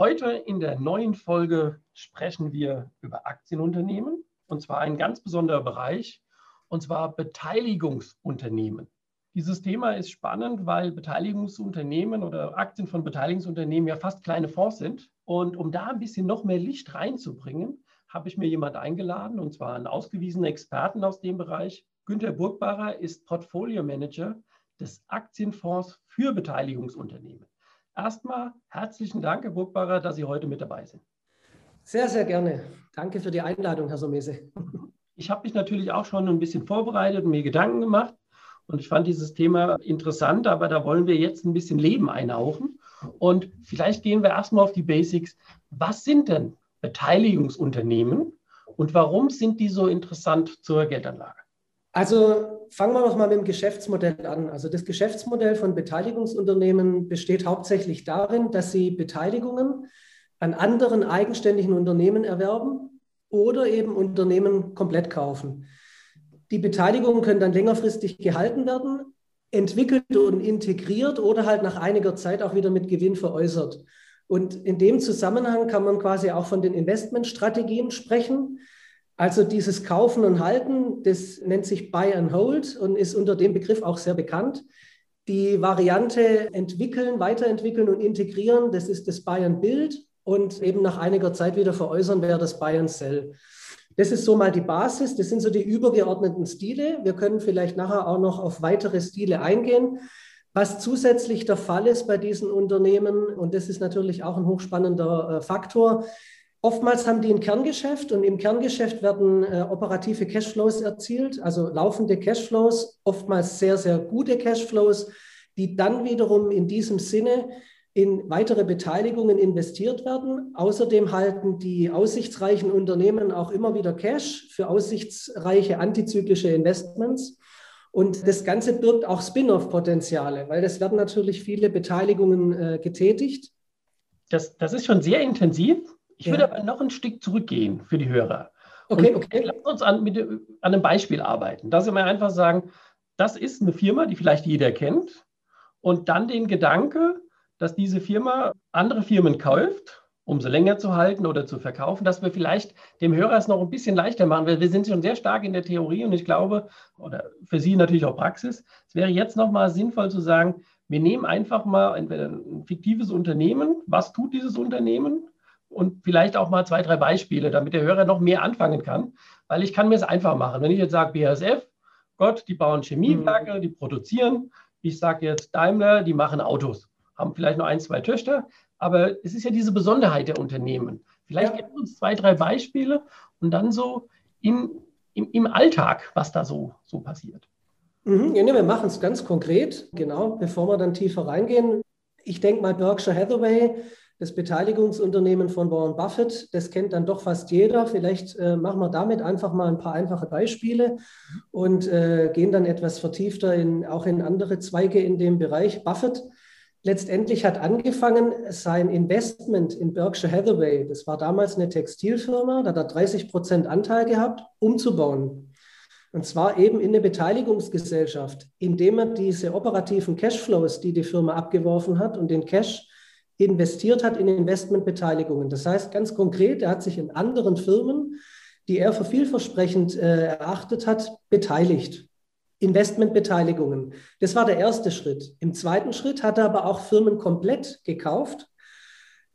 Heute in der neuen Folge sprechen wir über Aktienunternehmen und zwar ein ganz besonderer Bereich und zwar Beteiligungsunternehmen. Dieses Thema ist spannend, weil Beteiligungsunternehmen oder Aktien von Beteiligungsunternehmen ja fast kleine Fonds sind. Und um da ein bisschen noch mehr Licht reinzubringen, habe ich mir jemand eingeladen und zwar einen ausgewiesenen Experten aus dem Bereich. Günter Burgbacher ist Portfolio Manager des Aktienfonds für Beteiligungsunternehmen. Erstmal herzlichen Dank, Herr Burgbacher, dass Sie heute mit dabei sind. Sehr, sehr gerne. Danke für die Einladung, Herr Somese. Ich habe mich natürlich auch schon ein bisschen vorbereitet und mir Gedanken gemacht. Und ich fand dieses Thema interessant, aber da wollen wir jetzt ein bisschen Leben einhauchen. Und vielleicht gehen wir erstmal auf die Basics. Was sind denn Beteiligungsunternehmen und warum sind die so interessant zur Geldanlage? Also fangen wir noch mal mit dem Geschäftsmodell an. Also das Geschäftsmodell von Beteiligungsunternehmen besteht hauptsächlich darin, dass sie Beteiligungen an anderen eigenständigen Unternehmen erwerben oder eben Unternehmen komplett kaufen. Die Beteiligungen können dann längerfristig gehalten werden, entwickelt und integriert oder halt nach einiger Zeit auch wieder mit Gewinn veräußert. Und in dem Zusammenhang kann man quasi auch von den Investmentstrategien sprechen. Also dieses Kaufen und Halten, das nennt sich Buy and Hold und ist unter dem Begriff auch sehr bekannt. Die Variante entwickeln, weiterentwickeln und integrieren, das ist das Buy and Build und eben nach einiger Zeit wieder veräußern wäre das Buy and Sell. Das ist so mal die Basis, das sind so die übergeordneten Stile. Wir können vielleicht nachher auch noch auf weitere Stile eingehen. Was zusätzlich der Fall ist bei diesen Unternehmen, und das ist natürlich auch ein hochspannender äh, Faktor, Oftmals haben die ein Kerngeschäft und im Kerngeschäft werden äh, operative Cashflows erzielt, also laufende Cashflows, oftmals sehr, sehr gute Cashflows, die dann wiederum in diesem Sinne in weitere Beteiligungen investiert werden. Außerdem halten die aussichtsreichen Unternehmen auch immer wieder Cash für aussichtsreiche antizyklische Investments. Und das Ganze birgt auch Spin-off-Potenziale, weil es werden natürlich viele Beteiligungen äh, getätigt. Das, das ist schon sehr intensiv. Ich ja. würde aber noch ein Stück zurückgehen für die Hörer. Okay, Und okay. Lass uns an, mit, an einem Beispiel arbeiten. Dass wir einfach sagen, das ist eine Firma, die vielleicht jeder kennt. Und dann den Gedanke, dass diese Firma andere Firmen kauft, um sie länger zu halten oder zu verkaufen, dass wir vielleicht dem Hörer es noch ein bisschen leichter machen, weil wir sind schon sehr stark in der Theorie und ich glaube, oder für Sie natürlich auch Praxis, es wäre jetzt nochmal sinnvoll zu sagen, wir nehmen einfach mal entweder ein fiktives Unternehmen, was tut dieses Unternehmen, und vielleicht auch mal zwei, drei Beispiele, damit der Hörer noch mehr anfangen kann. Weil ich kann mir es einfach machen. Wenn ich jetzt sage BASF, Gott, die bauen Chemiewerke, mhm. die produzieren. Ich sage jetzt Daimler, die machen Autos. Haben vielleicht noch ein, zwei Töchter. Aber es ist ja diese Besonderheit der Unternehmen. Vielleicht ja. gibt uns zwei, drei Beispiele und dann so in, im, im Alltag, was da so, so passiert. Mhm, ja, wir machen es ganz konkret, genau, bevor wir dann tiefer reingehen. Ich denke mal, Berkshire Hathaway das Beteiligungsunternehmen von Warren Buffett, das kennt dann doch fast jeder. Vielleicht äh, machen wir damit einfach mal ein paar einfache Beispiele und äh, gehen dann etwas vertiefter in, auch in andere Zweige in dem Bereich. Buffett letztendlich hat angefangen, sein Investment in Berkshire Hathaway, das war damals eine Textilfirma, da hat er 30 Prozent Anteil gehabt, umzubauen. Und zwar eben in eine Beteiligungsgesellschaft, indem er diese operativen Cashflows, die die Firma abgeworfen hat und den Cash investiert hat in Investmentbeteiligungen. Das heißt ganz konkret, er hat sich in anderen Firmen, die er für vielversprechend äh, erachtet hat, beteiligt. Investmentbeteiligungen. Das war der erste Schritt. Im zweiten Schritt hat er aber auch Firmen komplett gekauft,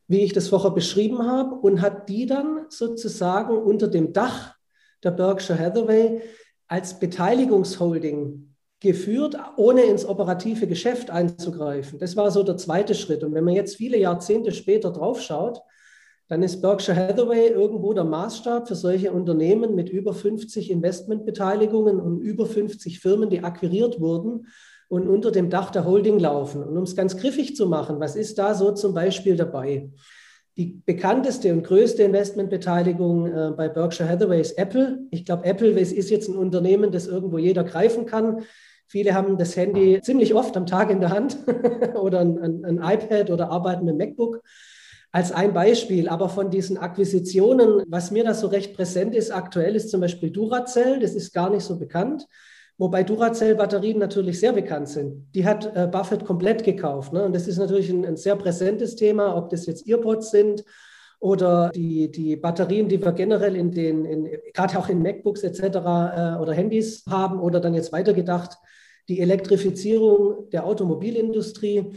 wie ich das vorher beschrieben habe, und hat die dann sozusagen unter dem Dach der Berkshire Hathaway als Beteiligungsholding geführt, ohne ins operative Geschäft einzugreifen. Das war so der zweite Schritt. Und wenn man jetzt viele Jahrzehnte später draufschaut, dann ist Berkshire Hathaway irgendwo der Maßstab für solche Unternehmen mit über 50 Investmentbeteiligungen und über 50 Firmen, die akquiriert wurden und unter dem Dach der Holding laufen. Und um es ganz griffig zu machen, was ist da so zum Beispiel dabei? Die bekannteste und größte Investmentbeteiligung äh, bei Berkshire Hathaway ist Apple. Ich glaube, Apple ist jetzt ein Unternehmen, das irgendwo jeder greifen kann. Viele haben das Handy ziemlich oft am Tag in der Hand oder ein, ein, iPad oder arbeiten mit MacBook als ein Beispiel. Aber von diesen Akquisitionen, was mir da so recht präsent ist, aktuell ist zum Beispiel Duracell, das ist gar nicht so bekannt. Wobei Duracell-Batterien natürlich sehr bekannt sind. Die hat äh, Buffett komplett gekauft. Ne? Und das ist natürlich ein, ein, sehr präsentes Thema, ob das jetzt Earpods sind oder die, die Batterien, die wir generell in den, in, gerade auch in MacBooks etc. Äh, oder Handys haben oder dann jetzt weitergedacht, die Elektrifizierung der Automobilindustrie.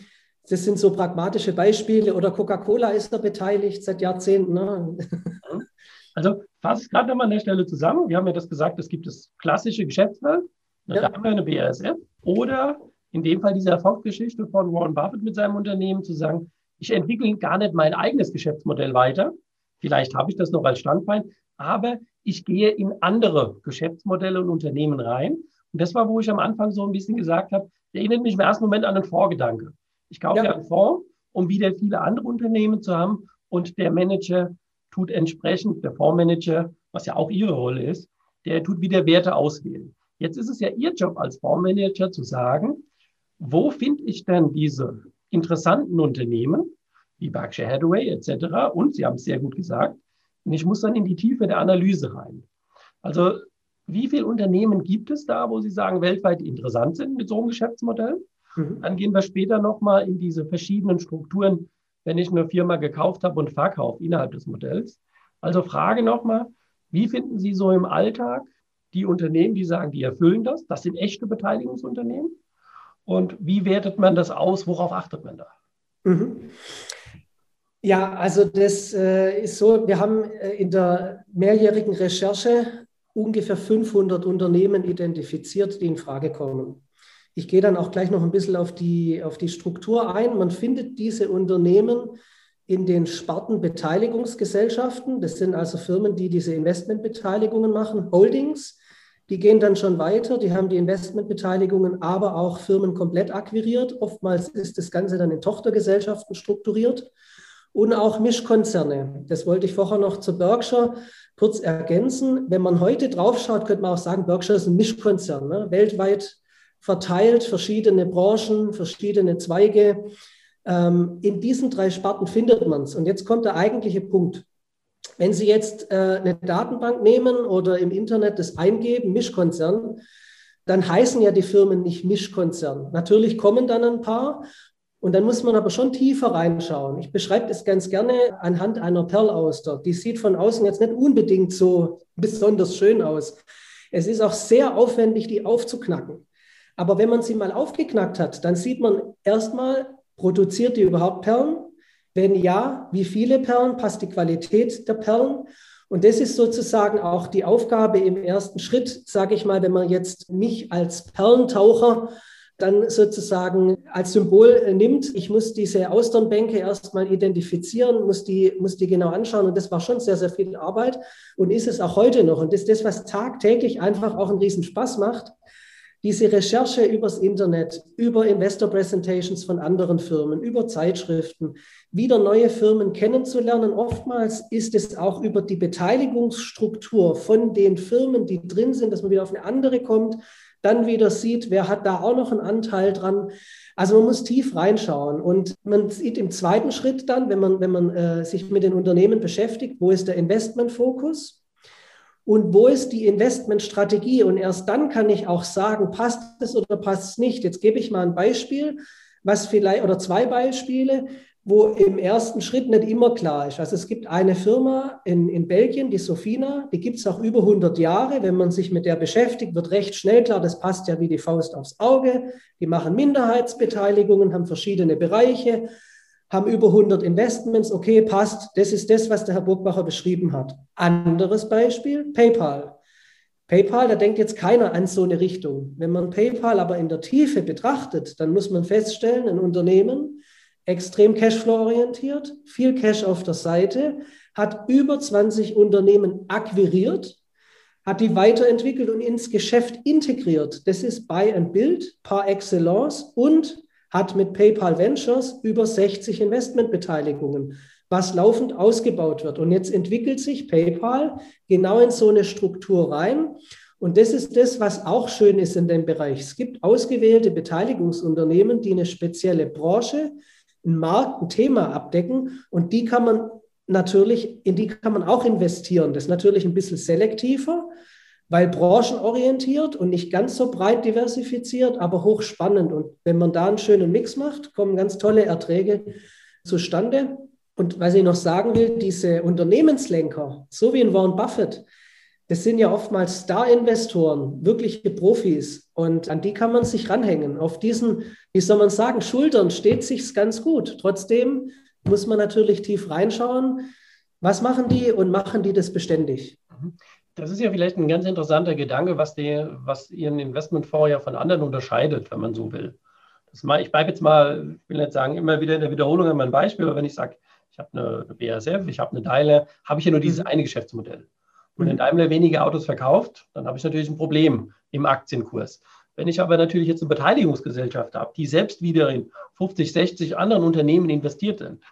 Das sind so pragmatische Beispiele. Oder Coca-Cola ist da beteiligt seit Jahrzehnten. Ne? Also fasse gerade nochmal an der Stelle zusammen. Wir haben ja das gesagt, es gibt das klassische Geschäftsfeld. Ja. Da haben wir eine BASF. Oder in dem Fall diese Erfolgsgeschichte von Warren Buffett mit seinem Unternehmen zu sagen, ich entwickle gar nicht mein eigenes Geschäftsmodell weiter. Vielleicht habe ich das noch als Standbein, aber ich gehe in andere Geschäftsmodelle und Unternehmen rein. Und das war, wo ich am Anfang so ein bisschen gesagt habe, erinnert mich im ersten Moment an einen Fondsgedanke. Ich kaufe ja. einen Fonds, um wieder viele andere Unternehmen zu haben und der Manager tut entsprechend, der Fondsmanager, was ja auch ihre Rolle ist, der tut wieder Werte auswählen. Jetzt ist es ja Ihr Job als Fondsmanager zu sagen, wo finde ich denn diese interessanten Unternehmen, wie Berkshire Hathaway etc. Und Sie haben es sehr gut gesagt, und ich muss dann in die Tiefe der Analyse rein. Also wie viele Unternehmen gibt es da, wo Sie sagen, weltweit interessant sind mit so einem Geschäftsmodell? Mhm. Dann gehen wir später nochmal in diese verschiedenen Strukturen, wenn ich eine Firma gekauft habe und verkaufe innerhalb des Modells. Also Frage nochmal, wie finden Sie so im Alltag die Unternehmen, die sagen, die erfüllen das. Das sind echte Beteiligungsunternehmen. Und wie wertet man das aus? Worauf achtet man da? Mhm. Ja, also das äh, ist so, wir haben äh, in der mehrjährigen Recherche ungefähr 500 Unternehmen identifiziert, die in Frage kommen. Ich gehe dann auch gleich noch ein bisschen auf die, auf die Struktur ein. Man findet diese Unternehmen in den Spartenbeteiligungsgesellschaften. Das sind also Firmen, die diese Investmentbeteiligungen machen, Holdings. Die gehen dann schon weiter, die haben die Investmentbeteiligungen, aber auch Firmen komplett akquiriert. Oftmals ist das Ganze dann in Tochtergesellschaften strukturiert und auch Mischkonzerne. Das wollte ich vorher noch zu Berkshire kurz ergänzen. Wenn man heute draufschaut, könnte man auch sagen, Berkshire ist ein Mischkonzern, ne? weltweit verteilt, verschiedene Branchen, verschiedene Zweige. Ähm, in diesen drei Sparten findet man es. Und jetzt kommt der eigentliche Punkt. Wenn Sie jetzt äh, eine Datenbank nehmen oder im Internet das eingeben, Mischkonzern, dann heißen ja die Firmen nicht Mischkonzern. Natürlich kommen dann ein paar und dann muss man aber schon tiefer reinschauen. Ich beschreibe das ganz gerne anhand einer Perlauster. Die sieht von außen jetzt nicht unbedingt so besonders schön aus. Es ist auch sehr aufwendig, die aufzuknacken. Aber wenn man sie mal aufgeknackt hat, dann sieht man erstmal, Produziert die überhaupt Perlen? Wenn ja, wie viele Perlen? Passt die Qualität der Perlen? Und das ist sozusagen auch die Aufgabe im ersten Schritt, sage ich mal, wenn man jetzt mich als Perlentaucher dann sozusagen als Symbol äh, nimmt. Ich muss diese Austernbänke erstmal identifizieren, muss die, muss die genau anschauen. Und das war schon sehr, sehr viel Arbeit und ist es auch heute noch. Und das ist das, was tagtäglich einfach auch einen Riesenspaß macht, diese Recherche übers Internet, über Investor Presentations von anderen Firmen, über Zeitschriften, wieder neue Firmen kennenzulernen. Oftmals ist es auch über die Beteiligungsstruktur von den Firmen, die drin sind, dass man wieder auf eine andere kommt, dann wieder sieht, wer hat da auch noch einen Anteil dran. Also man muss tief reinschauen und man sieht im zweiten Schritt dann, wenn man, wenn man äh, sich mit den Unternehmen beschäftigt, wo ist der Investmentfokus? und wo ist die Investmentstrategie? Und erst dann kann ich auch sagen, passt es oder passt es nicht. Jetzt gebe ich mal ein Beispiel, was vielleicht, oder zwei Beispiele, wo im ersten Schritt nicht immer klar ist. Also es gibt eine Firma in, in Belgien, die Sofina, die gibt es auch über 100 Jahre. Wenn man sich mit der beschäftigt, wird recht schnell klar, das passt ja wie die Faust aufs Auge. Die machen Minderheitsbeteiligungen, haben verschiedene Bereiche, haben über 100 Investments, okay, passt, das ist das, was der Herr Burgbacher beschrieben hat. Anderes Beispiel, PayPal. PayPal, da denkt jetzt keiner an so eine Richtung. Wenn man PayPal aber in der Tiefe betrachtet, dann muss man feststellen, ein Unternehmen, extrem cashflow-orientiert, viel Cash auf der Seite, hat über 20 Unternehmen akquiriert, hat die weiterentwickelt und ins Geschäft integriert. Das ist Buy and Build par excellence und hat mit PayPal Ventures über 60 Investmentbeteiligungen. was laufend ausgebaut wird. Und jetzt entwickelt sich PayPal genau in so eine Struktur rein. Und das ist das, was auch schön ist in dem Bereich. Es gibt ausgewählte Beteiligungsunternehmen, die eine spezielle Branche, einen Markt, ein Thema abdecken. Und die kann man natürlich, in die kann man auch investieren. Das ist natürlich ein bisschen selektiver, weil branchenorientiert und nicht ganz so breit diversifiziert, aber hochspannend. Und wenn man da einen schönen Mix macht, kommen ganz tolle Erträge zustande. Und was ich noch sagen will, diese Unternehmenslenker, so wie in Warren Buffett, das sind ja oftmals Star-Investoren, wirkliche Profis. Und an die kann man sich ranhängen. Auf diesen, wie soll man sagen, Schultern steht sich's ganz gut. Trotzdem muss man natürlich tief reinschauen. Was machen die und machen die das beständig? Das ist ja vielleicht ein ganz interessanter Gedanke, was, die, was Ihren Investmentfonds ja von anderen unterscheidet, wenn man so will. Das mal, ich bleibe jetzt mal, ich will jetzt sagen, immer wieder in der Wiederholung an mein Beispiel, aber wenn ich sage, ich habe eine BASF, ich habe eine Daimler, habe ich ja nur dieses mhm. eine Geschäftsmodell. Und wenn Daimler wenige Autos verkauft, dann habe ich natürlich ein Problem im Aktienkurs. Wenn ich aber natürlich jetzt eine Beteiligungsgesellschaft habe, die selbst wieder in 50, 60 anderen Unternehmen investiert sind,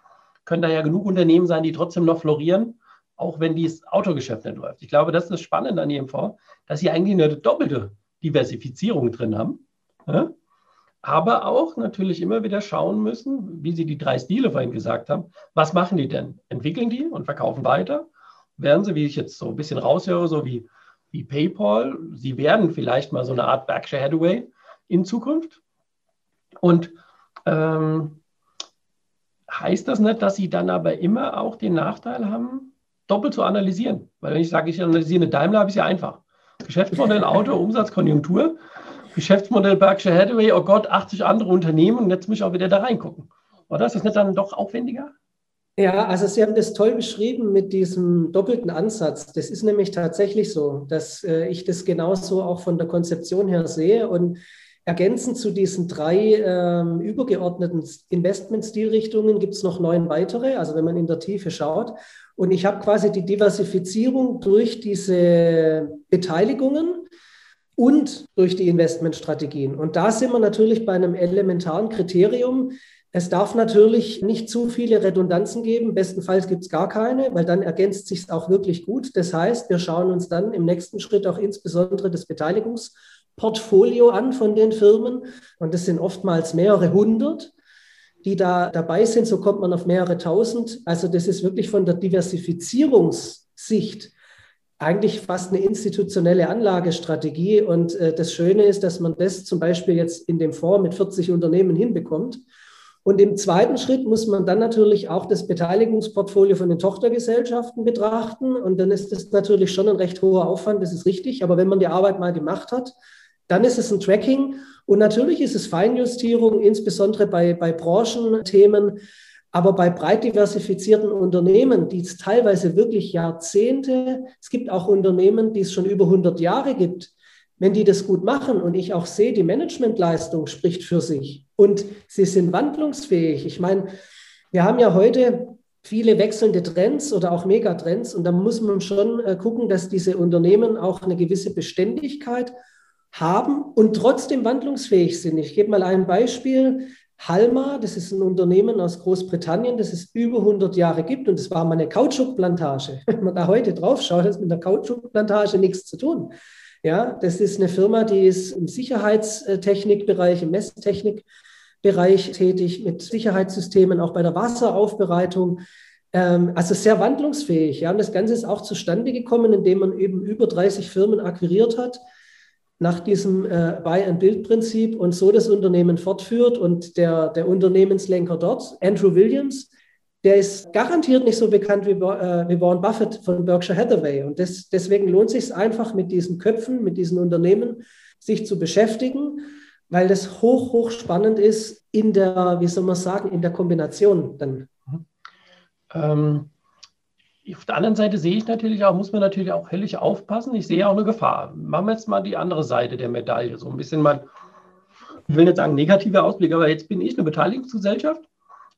können da ja genug Unternehmen sein, die trotzdem noch florieren, auch wenn dieses Autogeschäft nicht läuft. Ich glaube, das ist das Spannende an Ihrem Fonds, dass Sie eigentlich eine doppelte Diversifizierung drin haben. Ja? aber auch natürlich immer wieder schauen müssen, wie Sie die drei Stile vorhin gesagt haben, was machen die denn? Entwickeln die und verkaufen weiter? Werden sie, wie ich jetzt so ein bisschen raushöre, so wie, wie PayPal, sie werden vielleicht mal so eine Art Berkshire Hathaway in Zukunft. Und ähm, heißt das nicht, dass sie dann aber immer auch den Nachteil haben, doppelt zu analysieren? Weil wenn ich sage, ich analysiere eine Daimler, habe ich ja einfach. Geschäftsmodell Auto, Umsatzkonjunktur, Geschäftsmodell Berkshire Hathaway, oh Gott, 80 andere Unternehmen und jetzt muss ich auch wieder da reingucken. Oder ist das nicht dann doch aufwendiger? Ja, also Sie haben das toll beschrieben mit diesem doppelten Ansatz. Das ist nämlich tatsächlich so, dass äh, ich das genauso auch von der Konzeption her sehe. Und ergänzend zu diesen drei ähm, übergeordneten Investmentstilrichtungen gibt es noch neun weitere, also wenn man in der Tiefe schaut. Und ich habe quasi die Diversifizierung durch diese Beteiligungen und durch die Investmentstrategien. Und da sind wir natürlich bei einem elementaren Kriterium, es darf natürlich nicht zu viele Redundanzen geben. Bestenfalls gibt es gar keine, weil dann ergänzt sich es auch wirklich gut. Das heißt, wir schauen uns dann im nächsten Schritt auch insbesondere das Beteiligungsportfolio an von den Firmen. Und das sind oftmals mehrere hundert, die da dabei sind. So kommt man auf mehrere tausend. Also das ist wirklich von der Diversifizierungssicht eigentlich fast eine institutionelle Anlagestrategie. Und äh, das Schöne ist, dass man das zum Beispiel jetzt in dem Fonds mit 40 Unternehmen hinbekommt. Und im zweiten Schritt muss man dann natürlich auch das Beteiligungsportfolio von den Tochtergesellschaften betrachten. Und dann ist das natürlich schon ein recht hoher Aufwand, das ist richtig. Aber wenn man die Arbeit mal gemacht hat, dann ist es ein Tracking. Und natürlich ist es Feinjustierung, insbesondere bei, bei Branchenthemen. Aber bei breit diversifizierten Unternehmen, die es teilweise wirklich Jahrzehnte, es gibt auch Unternehmen, die es schon über 100 Jahre gibt, wenn die das gut machen und ich auch sehe, die Managementleistung spricht für sich und sie sind wandlungsfähig. Ich meine, wir haben ja heute viele wechselnde Trends oder auch Megatrends und da muss man schon äh, gucken, dass diese Unternehmen auch eine gewisse Beständigkeit haben und trotzdem wandlungsfähig sind. Ich gebe mal ein Beispiel. Halma, das ist ein Unternehmen aus Großbritannien, das es über 100 Jahre gibt und es war mal eine Kautschukplantage. Wenn man da heute drauf schaut, hat es mit der Kautschukplantage nichts zu tun. Ja, das ist eine Firma, die ist im Sicherheitstechnikbereich, im Messtechnikbereich tätig, mit Sicherheitssystemen, auch bei der Wasseraufbereitung. Ähm, also sehr wandlungsfähig. Ja, und das Ganze ist auch zustande gekommen, indem man eben über 30 Firmen akquiriert hat nach diesem äh, Buy-and-Build-Prinzip und so das Unternehmen fortführt. Und der, der Unternehmenslenker dort, Andrew Williams, der ist garantiert nicht so bekannt wie, äh, wie Warren Buffett von Berkshire Hathaway. Und das, deswegen lohnt es sich einfach, mit diesen Köpfen, mit diesen Unternehmen sich zu beschäftigen, weil das hoch, hoch spannend ist in der, wie soll man sagen, in der Kombination dann. Ähm, auf der anderen Seite sehe ich natürlich auch, muss man natürlich auch höllisch aufpassen. Ich sehe auch eine Gefahr. Machen wir jetzt mal die andere Seite der Medaille. So ein bisschen mal, ich will nicht sagen negativer Ausblick, aber jetzt bin ich eine Beteiligungsgesellschaft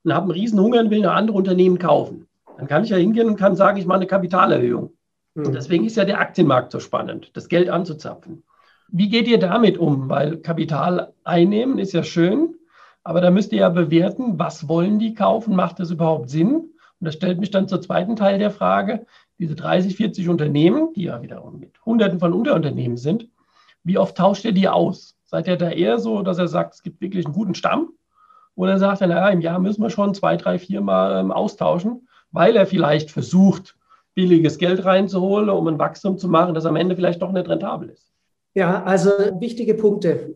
und habe einen Riesenhunger und will eine andere Unternehmen kaufen. Dann kann ich ja hingehen und kann sagen, ich mache eine Kapitalerhöhung. Mhm. Und deswegen ist ja der Aktienmarkt so spannend, das Geld anzuzapfen. Wie geht ihr damit um? Weil Kapital einnehmen ist ja schön, aber da müsst ihr ja bewerten, was wollen die kaufen? Macht das überhaupt Sinn? Und das stellt mich dann zur zweiten Teil der Frage. Diese 30, 40 Unternehmen, die ja wiederum mit Hunderten von Unterunternehmen sind, wie oft tauscht ihr die aus? Seid ihr da eher so, dass er sagt, es gibt wirklich einen guten Stamm? Oder sagt er, naja, im Jahr müssen wir schon zwei, drei, vier Mal ähm, austauschen, weil er vielleicht versucht, billiges Geld reinzuholen, um ein Wachstum zu machen, das am Ende vielleicht doch nicht rentabel ist? Ja, also wichtige Punkte.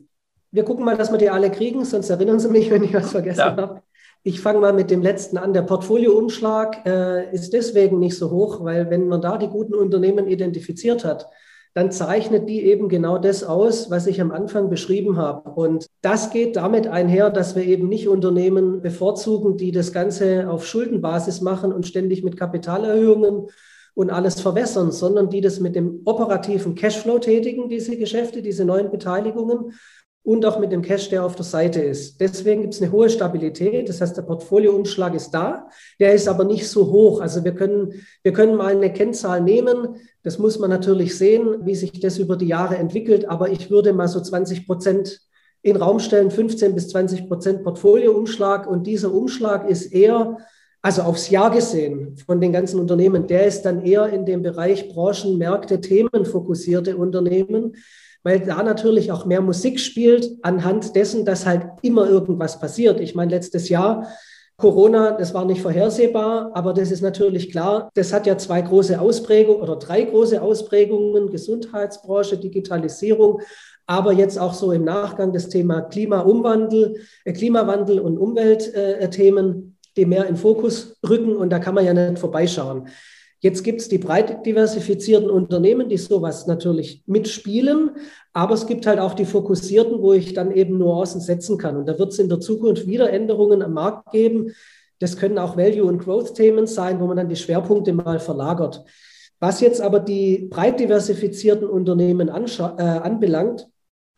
Wir gucken mal, dass wir die alle kriegen, sonst erinnern Sie mich, wenn ich was vergessen ja. habe. Ich fange mal mit dem letzten an. Der Portfolioumschlag äh, ist deswegen nicht so hoch, weil wenn man da die guten Unternehmen identifiziert hat, dann zeichnet die eben genau das aus, was ich am Anfang beschrieben habe. Und das geht damit einher, dass wir eben nicht Unternehmen bevorzugen, die das Ganze auf Schuldenbasis machen und ständig mit Kapitalerhöhungen und alles verwässern, sondern die das mit dem operativen Cashflow tätigen, diese Geschäfte, diese neuen Beteiligungen und auch mit dem Cash, der auf der Seite ist. Deswegen gibt es eine hohe Stabilität. Das heißt, der Portfolioumschlag ist da. Der ist aber nicht so hoch. Also wir können, wir können mal eine Kennzahl nehmen. Das muss man natürlich sehen, wie sich das über die Jahre entwickelt. Aber ich würde mal so 20 Prozent in Raum stellen, 15 bis 20 Prozent Portfolioumschlag. Und dieser Umschlag ist eher, also aufs Jahr gesehen von den ganzen Unternehmen, der ist dann eher in dem Bereich Branchen, Märkte, Themen fokussierte Unternehmen weil da natürlich auch mehr Musik spielt, anhand dessen, dass halt immer irgendwas passiert. Ich meine, letztes Jahr Corona, das war nicht vorhersehbar, aber das ist natürlich klar. Das hat ja zwei große Ausprägungen oder drei große Ausprägungen, Gesundheitsbranche, Digitalisierung, aber jetzt auch so im Nachgang das Thema Klimaumwandel, äh, Klimawandel und Umweltthemen, die mehr in Fokus rücken und da kann man ja nicht vorbeischauen. Jetzt gibt es die breit diversifizierten Unternehmen, die sowas natürlich mitspielen, aber es gibt halt auch die fokussierten, wo ich dann eben Nuancen setzen kann. Und da wird es in der Zukunft wieder Änderungen am Markt geben. Das können auch Value- und Growth-Themen sein, wo man dann die Schwerpunkte mal verlagert. Was jetzt aber die breit diversifizierten Unternehmen äh, anbelangt,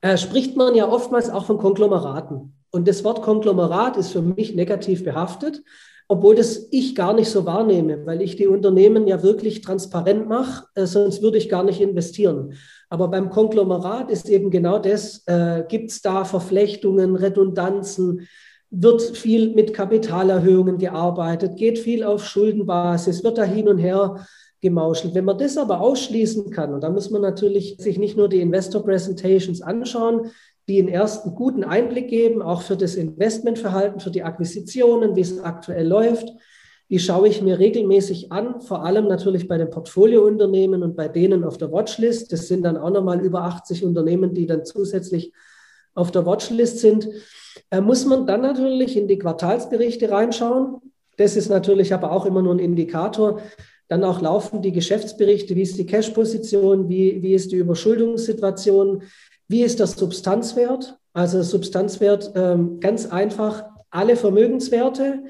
äh, spricht man ja oftmals auch von Konglomeraten. Und das Wort Konglomerat ist für mich negativ behaftet obwohl das ich gar nicht so wahrnehme, weil ich die Unternehmen ja wirklich transparent mache, äh, sonst würde ich gar nicht investieren. Aber beim Konglomerat ist eben genau das, äh, gibt es da Verflechtungen, Redundanzen, wird viel mit Kapitalerhöhungen gearbeitet, geht viel auf Schuldenbasis, wird da hin und her gemauschelt. Wenn man das aber ausschließen kann, und da muss man natürlich sich nicht nur die Investor Presentations anschauen, die einen ersten guten Einblick geben, auch für das Investmentverhalten, für die Akquisitionen, wie es aktuell läuft. Die schaue ich mir regelmäßig an, vor allem natürlich bei den Portfoliounternehmen und bei denen auf der Watchlist. Das sind dann auch nochmal über 80 Unternehmen, die dann zusätzlich auf der Watchlist sind. Äh, muss man dann natürlich in die Quartalsberichte reinschauen. Das ist natürlich aber auch immer nur ein Indikator. Dann auch laufen die Geschäftsberichte, wie ist die Cash-Position, wie, wie ist die Überschuldungssituation, wie ist der Substanzwert? Also Substanzwert ähm, ganz einfach, alle Vermögenswerte,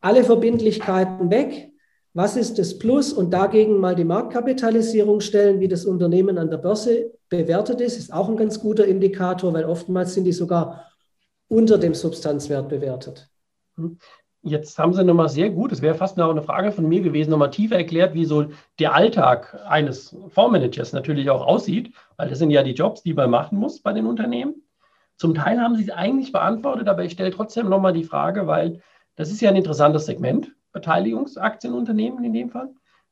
alle Verbindlichkeiten weg. Was ist das Plus? Und dagegen mal die Marktkapitalisierung stellen, wie das Unternehmen an der Börse bewertet ist, ist auch ein ganz guter Indikator, weil oftmals sind die sogar unter dem Substanzwert bewertet. Jetzt haben Sie nochmal sehr gut, es wäre fast noch eine Frage von mir gewesen, nochmal tiefer erklärt, wie so der Alltag eines Fondsmanagers natürlich auch aussieht, weil das sind ja die Jobs, die man machen muss bei den Unternehmen. Zum Teil haben Sie es eigentlich beantwortet, aber ich stelle trotzdem nochmal die Frage, weil das ist ja ein interessantes Segment, Beteiligungsaktienunternehmen in dem Fall.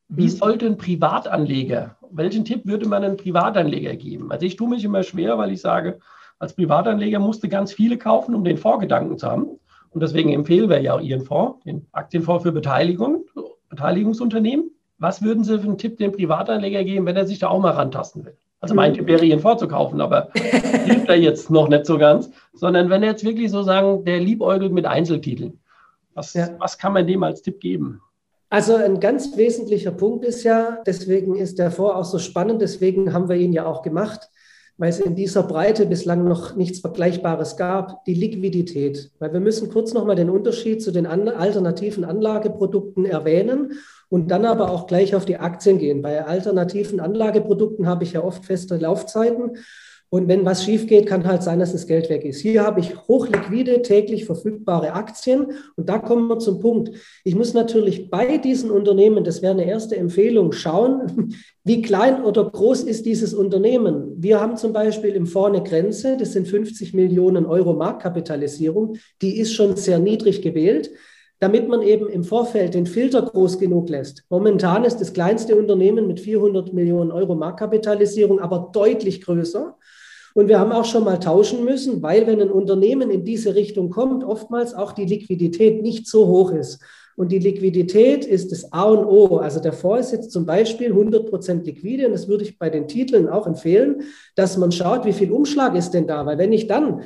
Wie mhm. sollte ein Privatanleger, welchen Tipp würde man einem Privatanleger geben? Also ich tue mich immer schwer, weil ich sage, als Privatanleger musste ganz viele kaufen, um den Vorgedanken zu haben. Und deswegen empfehlen wir ja auch Ihren Fonds, den Aktienfonds für Beteiligung, Beteiligungsunternehmen. Was würden Sie für einen Tipp dem Privatanleger geben, wenn er sich da auch mal rantasten will? Also mein Tipp wäre, Ihren Fonds zu kaufen, aber hilft er jetzt noch nicht so ganz, sondern wenn er jetzt wirklich so sagen, der liebäugelt mit Einzeltiteln. Was, ja. was kann man dem als Tipp geben? Also ein ganz wesentlicher Punkt ist ja, deswegen ist der Fonds auch so spannend, deswegen haben wir ihn ja auch gemacht weil es in dieser Breite bislang noch nichts Vergleichbares gab, die Liquidität. Weil wir müssen kurz nochmal den Unterschied zu den alternativen Anlageprodukten erwähnen und dann aber auch gleich auf die Aktien gehen. Bei alternativen Anlageprodukten habe ich ja oft feste Laufzeiten und wenn was schief geht, kann halt sein, dass das Geld weg ist. Hier habe ich hochliquide, täglich verfügbare Aktien. Und da kommen wir zum Punkt. Ich muss natürlich bei diesen Unternehmen, das wäre eine erste Empfehlung, schauen, wie klein oder groß ist dieses Unternehmen. Wir haben zum Beispiel im eine Grenze, das sind 50 Millionen Euro Marktkapitalisierung. Die ist schon sehr niedrig gewählt. damit man eben im Vorfeld den Filter groß genug lässt. Momentan ist das kleinste Unternehmen mit 400 Millionen Euro Marktkapitalisierung aber deutlich größer. Und wir haben auch schon mal tauschen müssen, weil wenn ein Unternehmen in diese Richtung kommt, oftmals auch die Liquidität nicht so hoch ist. Und die Liquidität ist das A und O. Also der Fonds ist jetzt zum Beispiel 100 Prozent liquide. Und das würde ich bei den Titeln auch empfehlen, dass man schaut, wie viel Umschlag ist denn da. Weil wenn ich dann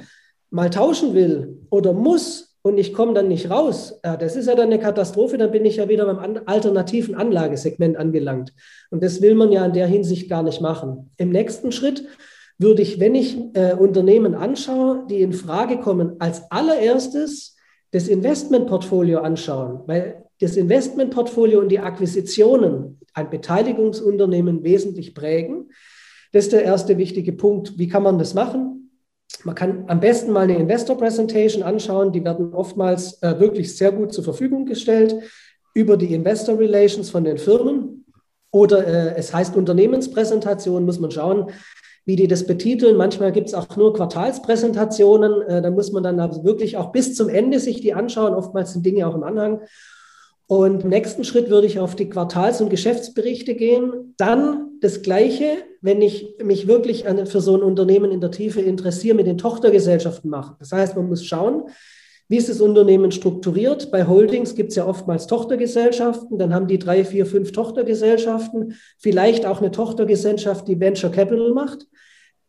mal tauschen will oder muss und ich komme dann nicht raus, das ist ja dann eine Katastrophe, dann bin ich ja wieder beim alternativen Anlagesegment angelangt. Und das will man ja in der Hinsicht gar nicht machen. Im nächsten Schritt würde ich, wenn ich äh, Unternehmen anschaue, die in Frage kommen, als allererstes das Investmentportfolio anschauen, weil das Investmentportfolio und die Akquisitionen ein Beteiligungsunternehmen wesentlich prägen. Das ist der erste wichtige Punkt. Wie kann man das machen? Man kann am besten mal eine Investor Presentation anschauen. Die werden oftmals äh, wirklich sehr gut zur Verfügung gestellt über die Investor Relations von den Firmen. Oder äh, es heißt Unternehmenspräsentation, muss man schauen, wie die das betiteln. Manchmal gibt es auch nur Quartalspräsentationen. Äh, da muss man dann also wirklich auch bis zum Ende sich die anschauen. Oftmals sind Dinge auch im Anhang. Und im nächsten Schritt würde ich auf die Quartals- und Geschäftsberichte gehen. Dann das Gleiche, wenn ich mich wirklich für so ein Unternehmen in der Tiefe interessiere, mit den Tochtergesellschaften machen. Das heißt, man muss schauen, wie ist das Unternehmen strukturiert? Bei Holdings gibt es ja oftmals Tochtergesellschaften, dann haben die drei, vier, fünf Tochtergesellschaften, vielleicht auch eine Tochtergesellschaft, die Venture Capital macht.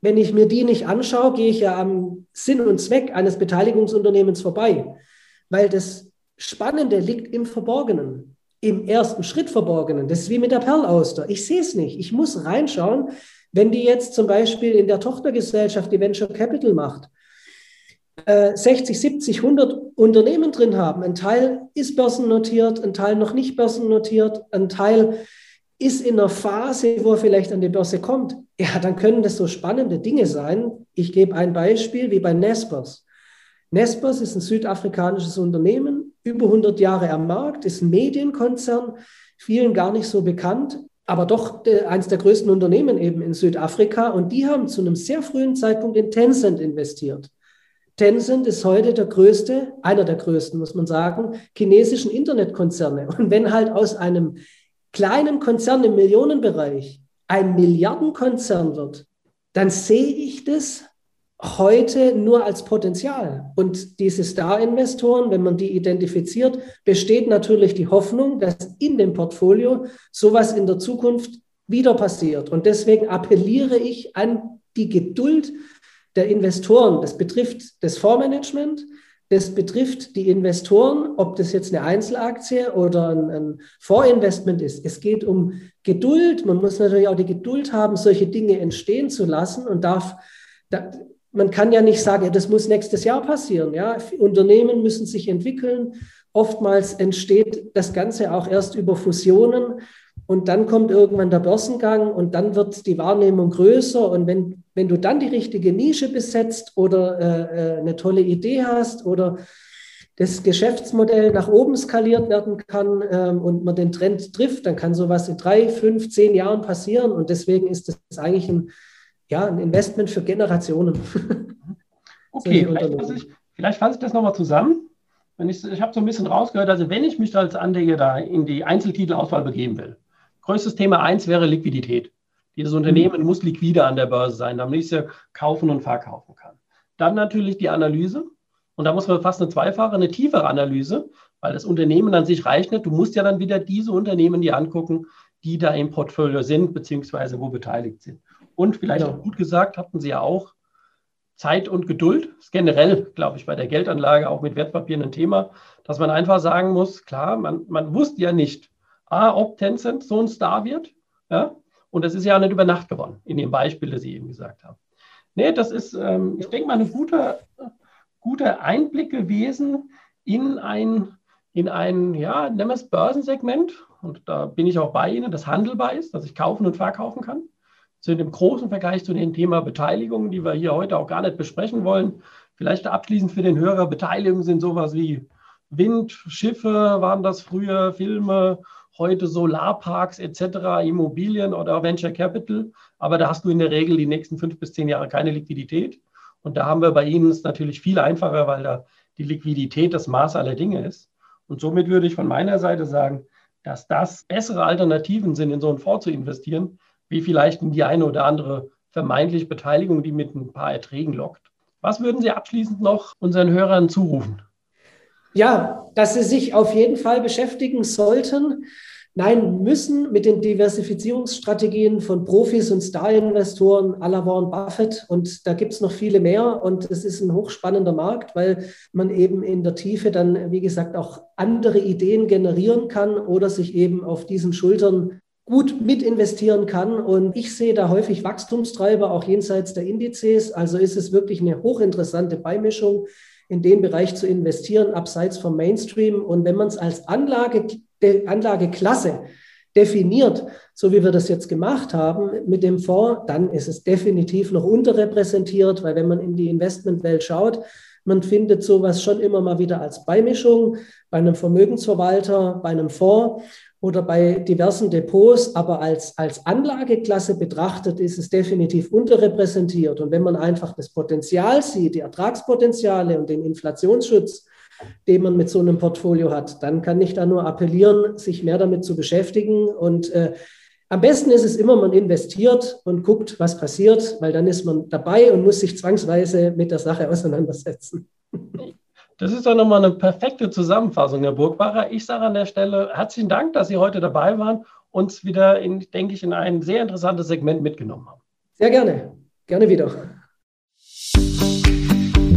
Wenn ich mir die nicht anschaue, gehe ich ja am Sinn und Zweck eines Beteiligungsunternehmens vorbei, weil das Spannende liegt im Verborgenen, im ersten Schritt Verborgenen. Das ist wie mit der Perlauster. Ich sehe es nicht. Ich muss reinschauen. Wenn die jetzt zum Beispiel in der Tochtergesellschaft die Venture Capital macht, 60, 70, 100 Unternehmen drin haben. Ein Teil ist börsennotiert, ein Teil noch nicht börsennotiert, ein Teil ist in einer Phase, wo er vielleicht an die Börse kommt. Ja, dann können das so spannende Dinge sein. Ich gebe ein Beispiel wie bei Nespers. Nespers ist ein südafrikanisches Unternehmen, über 100 Jahre am Markt, ist ein Medienkonzern, vielen gar nicht so bekannt, aber doch äh, eines der größten Unternehmen eben in Südafrika. Und die haben zu einem sehr frühen Zeitpunkt in Tencent investiert. Tencent ist heute der größte, einer der größten, muss man sagen, chinesischen Internetkonzerne. Und wenn halt aus einem kleinen Konzern im Millionenbereich ein Milliardenkonzern wird, dann sehe ich das heute nur als Potenzial. Und diese Star-Investoren, wenn man die identifiziert, besteht natürlich die Hoffnung, dass in dem Portfolio sowas in der Zukunft wieder passiert. Und deswegen appelliere ich an die Geduld der Investoren. Das betrifft das Fondsmanagement, das betrifft die Investoren, ob das jetzt eine Einzelaktie oder ein, ein Fondsinvestment ist. Es geht um Geduld. Man muss natürlich auch die Geduld haben, solche Dinge entstehen zu lassen und darf, da, man kann ja nicht sagen, das muss nächstes Jahr passieren. Ja? Unternehmen müssen sich entwickeln. Oftmals entsteht das Ganze auch erst über Fusionen. Und dann kommt irgendwann der Börsengang und dann wird die Wahrnehmung größer. Und wenn, wenn du dann die richtige Nische besetzt oder äh, äh, eine tolle Idee hast oder das Geschäftsmodell nach oben skaliert werden kann ähm, und man den Trend trifft, dann kann sowas in drei, fünf, zehn Jahren passieren. Und deswegen ist das eigentlich ein, ja, ein Investment für Generationen. Okay, vielleicht fasse, ich, vielleicht fasse ich das nochmal zusammen. Wenn ich ich habe so ein bisschen rausgehört, also wenn ich mich als Anleger da in die Einzeltitelauswahl begeben will, Größtes Thema eins wäre Liquidität. Dieses Unternehmen muss liquide an der Börse sein, damit ich sie kaufen und verkaufen kann. Dann natürlich die Analyse. Und da muss man fast eine zweifache, eine tiefere Analyse, weil das Unternehmen an sich reicht nicht. Du musst ja dann wieder diese Unternehmen dir angucken, die da im Portfolio sind, beziehungsweise wo beteiligt sind. Und vielleicht ja. auch gut gesagt, hatten Sie ja auch Zeit und Geduld. Das ist generell, glaube ich, bei der Geldanlage auch mit Wertpapieren ein Thema, dass man einfach sagen muss, klar, man, man wusste ja nicht, A, ob Tencent so ein Star wird. Ja? Und das ist ja nicht über Nacht gewonnen, in dem Beispiel, das Sie eben gesagt haben. Nee, das ist, ähm, ich denke mal, ein guter, guter Einblick gewesen in ein, in ein, ja, nennen wir es Börsensegment. Und da bin ich auch bei Ihnen, das handelbar ist, dass ich kaufen und verkaufen kann. Zu dem großen Vergleich zu dem Thema Beteiligung, die wir hier heute auch gar nicht besprechen wollen. Vielleicht abschließend für den Hörer, Beteiligungen sind sowas wie Wind, Schiffe waren das früher, Filme heute Solarparks etc., Immobilien oder Venture Capital. Aber da hast du in der Regel die nächsten fünf bis zehn Jahre keine Liquidität. Und da haben wir bei Ihnen es natürlich viel einfacher, weil da die Liquidität das Maß aller Dinge ist. Und somit würde ich von meiner Seite sagen, dass das bessere Alternativen sind, in so einen Fonds zu investieren, wie vielleicht in die eine oder andere vermeintlich Beteiligung, die mit ein paar Erträgen lockt. Was würden Sie abschließend noch unseren Hörern zurufen? Ja, dass sie sich auf jeden Fall beschäftigen sollten Nein, müssen mit den Diversifizierungsstrategien von Profis und Star-Investoren à la Warren Buffett. Und da gibt es noch viele mehr. Und es ist ein hochspannender Markt, weil man eben in der Tiefe dann, wie gesagt, auch andere Ideen generieren kann oder sich eben auf diesen Schultern gut mit investieren kann. Und ich sehe da häufig Wachstumstreiber, auch jenseits der Indizes. Also ist es wirklich eine hochinteressante Beimischung, in den Bereich zu investieren, abseits vom Mainstream. Und wenn man es als Anlage Anlageklasse definiert, so wie wir das jetzt gemacht haben mit dem Fonds, dann ist es definitiv noch unterrepräsentiert, weil wenn man in die Investmentwelt schaut, man findet sowas schon immer mal wieder als Beimischung bei einem Vermögensverwalter, bei einem Fonds oder bei diversen Depots, aber als, als Anlageklasse betrachtet ist es definitiv unterrepräsentiert. Und wenn man einfach das Potenzial sieht, die Ertragspotenziale und den Inflationsschutz, den man mit so einem Portfolio hat, dann kann ich da nur appellieren, sich mehr damit zu beschäftigen. Und äh, am besten ist es immer, man investiert und guckt, was passiert, weil dann ist man dabei und muss sich zwangsweise mit der Sache auseinandersetzen. Das ist doch nochmal eine perfekte Zusammenfassung, Herr Burgbacher. Ich sage an der Stelle herzlichen Dank, dass Sie heute dabei waren und uns wieder, in, denke ich, in ein sehr interessantes Segment mitgenommen haben. Sehr gerne. Gerne wieder.